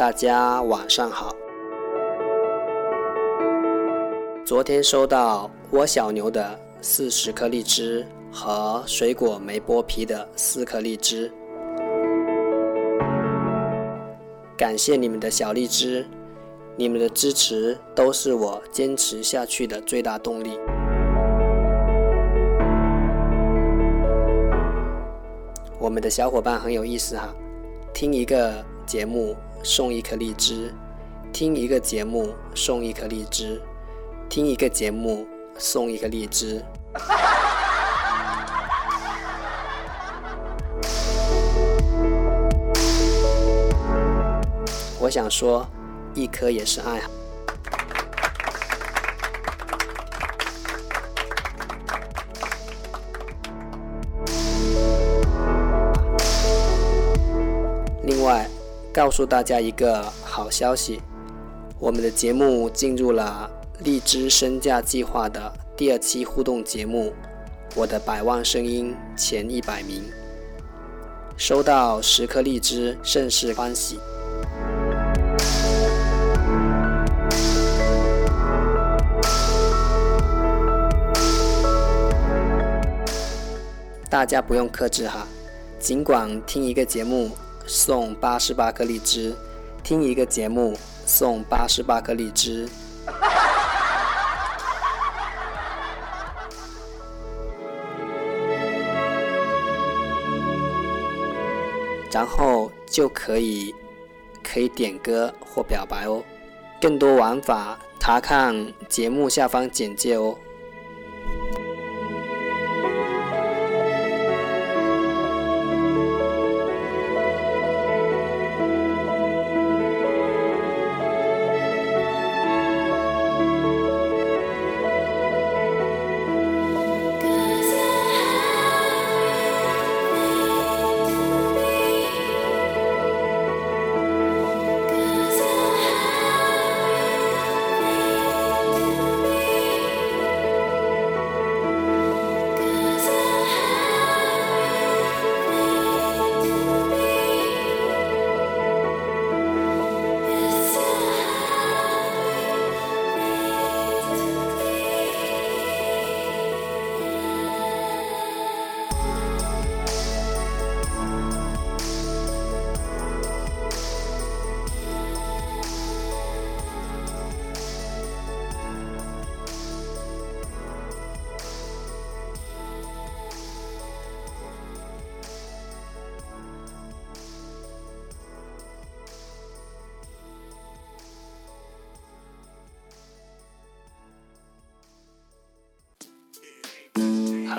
大家晚上好。昨天收到窝小牛的四十颗荔枝和水果没剥皮的四颗荔枝，感谢你们的小荔枝，你们的支持都是我坚持下去的最大动力。我们的小伙伴很有意思哈，听一个节目。送一颗荔枝，听一个节目送一颗荔枝，听一个节目送一颗荔枝。我想说，一颗也是爱。告诉大家一个好消息，我们的节目进入了荔枝身价计划的第二期互动节目《我的百万声音前一百名》，收到十颗荔枝，甚是欢喜。大家不用克制哈，尽管听一个节目。送八十八颗荔枝，听一个节目送八十八颗荔枝，然后就可以可以点歌或表白哦。更多玩法，查看节目下方简介哦。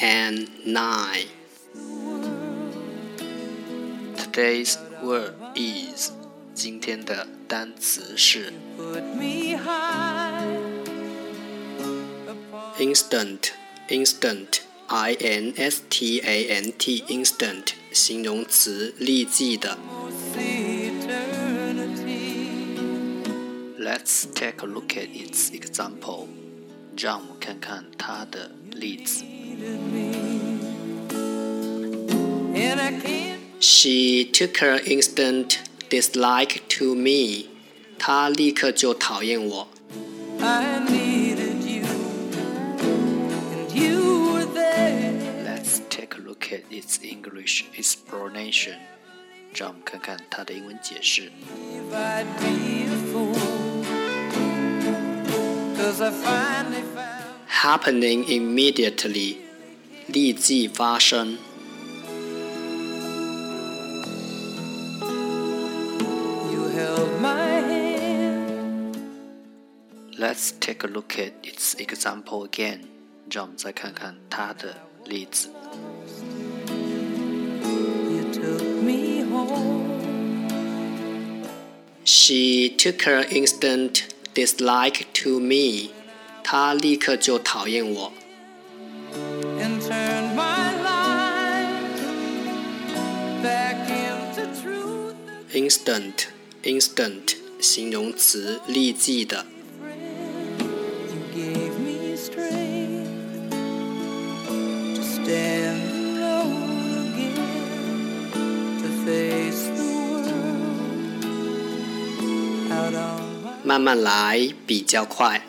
and nine. Today's word is 今天的单词是 instant instant i n s t a n t instant 形容词立即的。Let's take a look at its example. 让我们看看它的例子。 She took her instant dislike to me. 她立刻就讨厌我。Let's take a look at its English explanation. 让我们看看它的英文解释。 happening immediately， 立即发生。Let's take a look at its example again。让我们再看看它的例子。She took her instant dislike to me. 她立刻就讨厌我。 Instant, instant，形容词，立即的。慢慢来比较快。